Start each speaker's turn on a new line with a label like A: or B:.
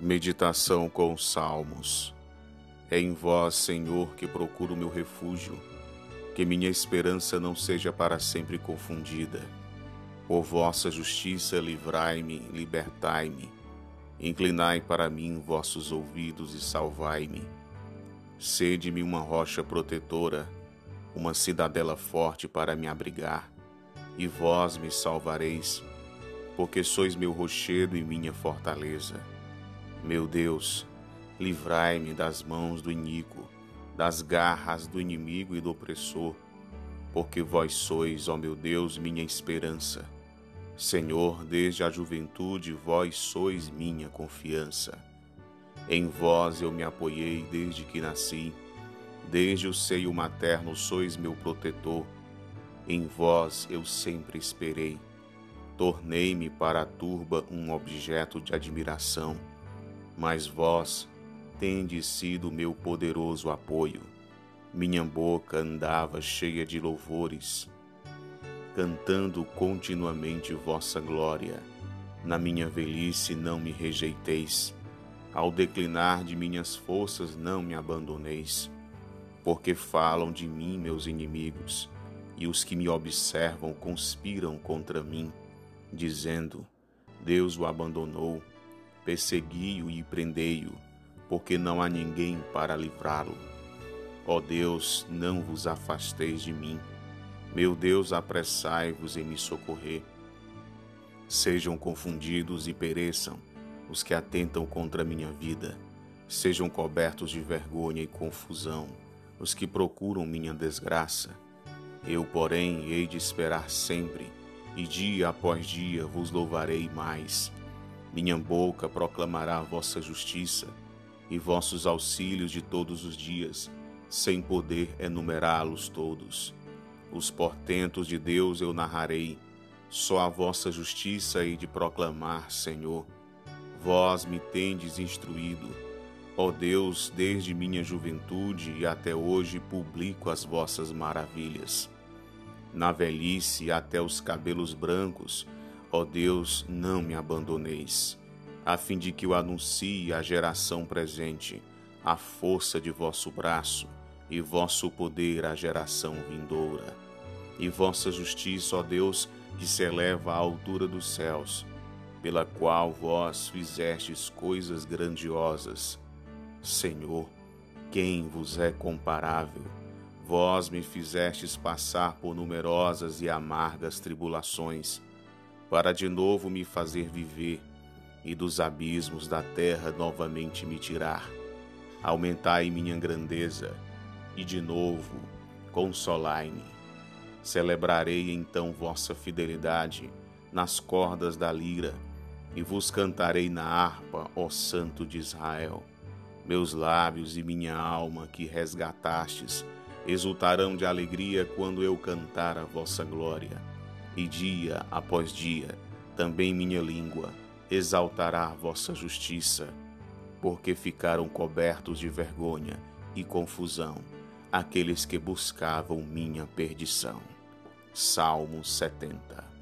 A: Meditação com os Salmos. É em vós, Senhor, que procuro meu refúgio, que minha esperança não seja para sempre confundida. Por vossa justiça, livrai-me, libertai-me. Inclinai para mim vossos ouvidos e salvai-me. Sede-me uma rocha protetora, uma cidadela forte para me abrigar, e vós me salvareis, porque sois meu rochedo e minha fortaleza. Meu Deus, livrai-me das mãos do iníquo, das garras do inimigo e do opressor, porque vós sois, ó meu Deus, minha esperança. Senhor, desde a juventude vós sois minha confiança. Em vós eu me apoiei desde que nasci, desde o seio materno sois meu protetor. Em vós eu sempre esperei. Tornei-me para a turba um objeto de admiração mas vós tendes sido meu poderoso apoio. Minha boca andava cheia de louvores, cantando continuamente vossa glória. Na minha velhice não me rejeiteis, ao declinar de minhas forças não me abandoneis, porque falam de mim meus inimigos, e os que me observam conspiram contra mim, dizendo: Deus o abandonou persegui-o e prendei-o, porque não há ninguém para livrá-lo. Ó Deus, não vos afasteis de mim. Meu Deus, apressai-vos em me socorrer. Sejam confundidos e pereçam os que atentam contra minha vida. Sejam cobertos de vergonha e confusão os que procuram minha desgraça. Eu, porém, hei de esperar sempre, e dia após dia vos louvarei mais minha boca proclamará vossa justiça e vossos auxílios de todos os dias, sem poder enumerá-los todos. Os portentos de Deus eu narrarei, só a vossa justiça hei de proclamar, Senhor. Vós me tendes instruído. Ó Deus, desde minha juventude e até hoje publico as vossas maravilhas. Na velhice até os cabelos brancos, Ó Deus, não me abandoneis, a fim de que eu anuncie à geração presente a força de vosso braço e vosso poder à geração vindoura. E vossa justiça, ó Deus, que se eleva à altura dos céus, pela qual vós fizestes coisas grandiosas. Senhor, quem vos é comparável? Vós me fizestes passar por numerosas e amargas tribulações para de novo me fazer viver e dos abismos da terra novamente me tirar. Aumentai minha grandeza e de novo consolai-me. Celebrarei então vossa fidelidade nas cordas da lira e vos cantarei na harpa, ó Santo de Israel. Meus lábios e minha alma que resgatastes exultarão de alegria quando eu cantar a vossa glória e dia após dia também minha língua exaltará vossa justiça, porque ficaram cobertos de vergonha e confusão aqueles que buscavam minha perdição. Salmo 70